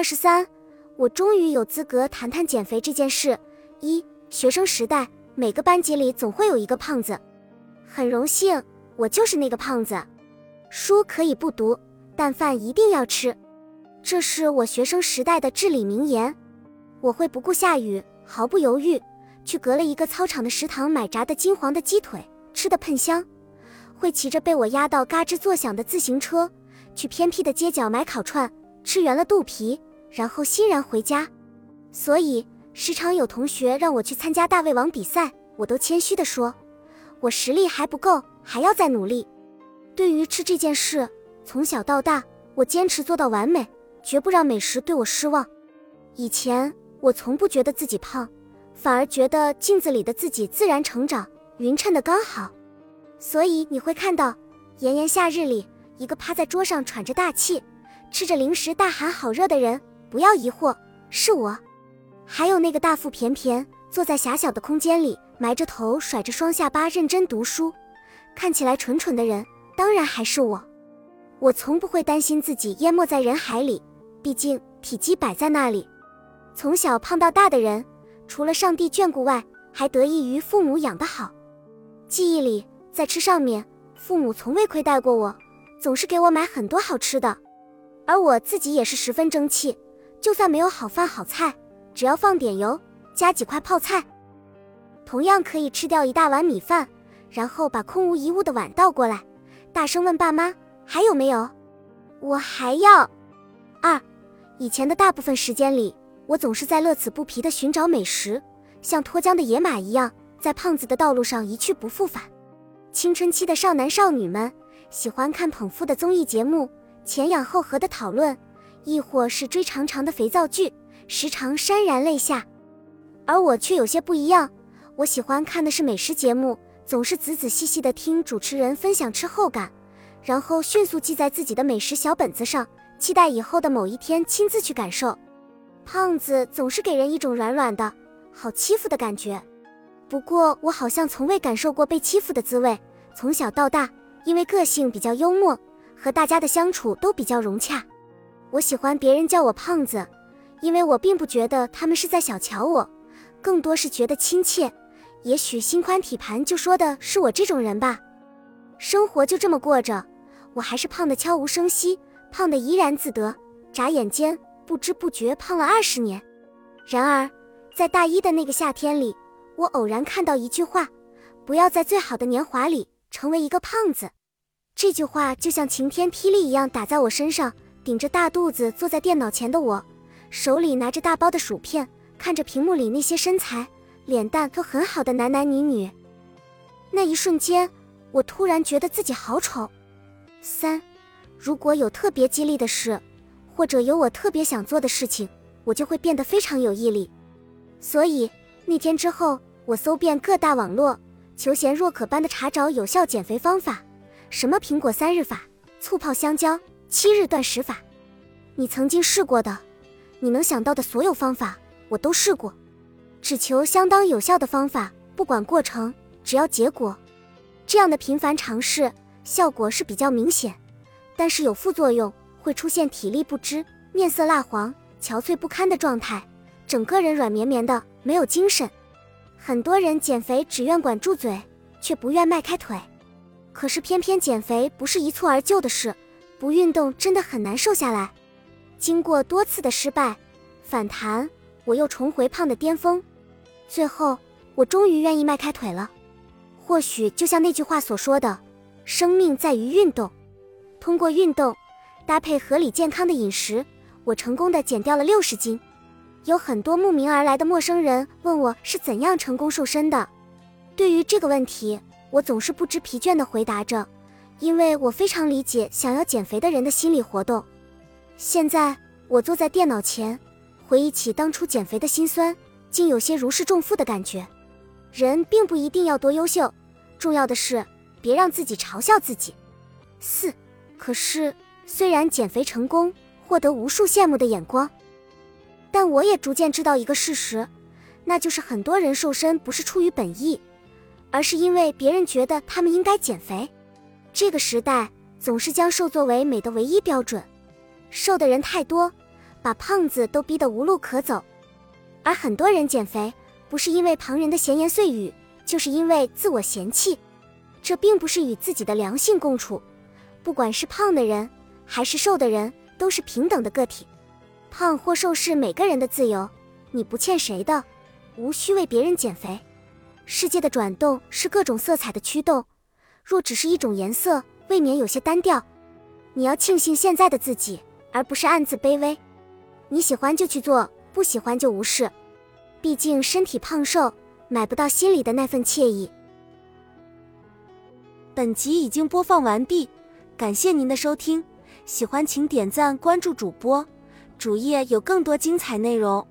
二十三，我终于有资格谈谈减肥这件事。一，学生时代，每个班级里总会有一个胖子，很荣幸，我就是那个胖子。书可以不读，但饭一定要吃，这是我学生时代的至理名言。我会不顾下雨，毫不犹豫去隔了一个操场的食堂买炸的金黄的鸡腿，吃的喷香。会骑着被我压到嘎吱作响的自行车，去偏僻的街角买烤串，吃圆了肚皮，然后欣然回家。所以时常有同学让我去参加大胃王比赛，我都谦虚地说，我实力还不够，还要再努力。对于吃这件事，从小到大，我坚持做到完美，绝不让美食对我失望。以前我从不觉得自己胖，反而觉得镜子里的自己自然成长，匀称的刚好。所以你会看到，炎炎夏日里，一个趴在桌上喘着大气，吃着零食大喊“好热”的人，不要疑惑，是我。还有那个大腹便便坐在狭小的空间里，埋着头，甩着双下巴认真读书，看起来蠢蠢的人。当然还是我，我从不会担心自己淹没在人海里，毕竟体积摆在那里。从小胖到大的人，除了上帝眷顾外，还得益于父母养得好。记忆里，在吃上面，父母从未亏待过我，总是给我买很多好吃的。而我自己也是十分争气，就算没有好饭好菜，只要放点油，加几块泡菜，同样可以吃掉一大碗米饭，然后把空无一物的碗倒过来。大声问爸妈还有没有？我还要。二，以前的大部分时间里，我总是在乐此不疲地寻找美食，像脱缰的野马一样，在胖子的道路上一去不复返。青春期的少男少女们喜欢看捧腹的综艺节目，前仰后合的讨论，亦或是追长长的肥皂剧，时常潸然泪下。而我却有些不一样，我喜欢看的是美食节目。总是仔仔细细地听主持人分享吃后感，然后迅速记在自己的美食小本子上，期待以后的某一天亲自去感受。胖子总是给人一种软软的好欺负的感觉，不过我好像从未感受过被欺负的滋味。从小到大，因为个性比较幽默，和大家的相处都比较融洽。我喜欢别人叫我胖子，因为我并不觉得他们是在小瞧我，更多是觉得亲切。也许心宽体盘就说的是我这种人吧，生活就这么过着，我还是胖的悄无声息，胖的怡然自得，眨眼间不知不觉胖了二十年。然而，在大一的那个夏天里，我偶然看到一句话：不要在最好的年华里成为一个胖子。这句话就像晴天霹雳一样打在我身上，顶着大肚子坐在电脑前的我，手里拿着大包的薯片，看着屏幕里那些身材。脸蛋都很好的男男女女，那一瞬间，我突然觉得自己好丑。三，如果有特别激励的事，或者有我特别想做的事情，我就会变得非常有毅力。所以那天之后，我搜遍各大网络，求贤若渴般的查找有效减肥方法，什么苹果三日法、醋泡香蕉、七日断食法，你曾经试过的，你能想到的所有方法，我都试过。只求相当有效的方法，不管过程，只要结果。这样的频繁尝试，效果是比较明显，但是有副作用，会出现体力不支、面色蜡黄、憔悴不堪的状态，整个人软绵绵的，没有精神。很多人减肥只愿管住嘴，却不愿迈开腿。可是偏偏减肥不是一蹴而就的事，不运动真的很难瘦下来。经过多次的失败、反弹，我又重回胖的巅峰。最后，我终于愿意迈开腿了。或许就像那句话所说的，生命在于运动。通过运动，搭配合理健康的饮食，我成功的减掉了六十斤。有很多慕名而来的陌生人问我是怎样成功瘦身的。对于这个问题，我总是不知疲倦的回答着，因为我非常理解想要减肥的人的心理活动。现在，我坐在电脑前，回忆起当初减肥的辛酸。竟有些如释重负的感觉。人并不一定要多优秀，重要的是别让自己嘲笑自己。四，可是虽然减肥成功，获得无数羡慕的眼光，但我也逐渐知道一个事实，那就是很多人瘦身不是出于本意，而是因为别人觉得他们应该减肥。这个时代总是将瘦作为美的唯一标准，瘦的人太多，把胖子都逼得无路可走。而很多人减肥，不是因为旁人的闲言碎语，就是因为自我嫌弃。这并不是与自己的良性共处。不管是胖的人还是瘦的人，都是平等的个体。胖或瘦是每个人的自由，你不欠谁的，无需为别人减肥。世界的转动是各种色彩的驱动，若只是一种颜色，未免有些单调。你要庆幸现在的自己，而不是暗自卑微。你喜欢就去做，不喜欢就无视。毕竟身体胖瘦买不到心里的那份惬意。本集已经播放完毕，感谢您的收听，喜欢请点赞关注主播，主页有更多精彩内容。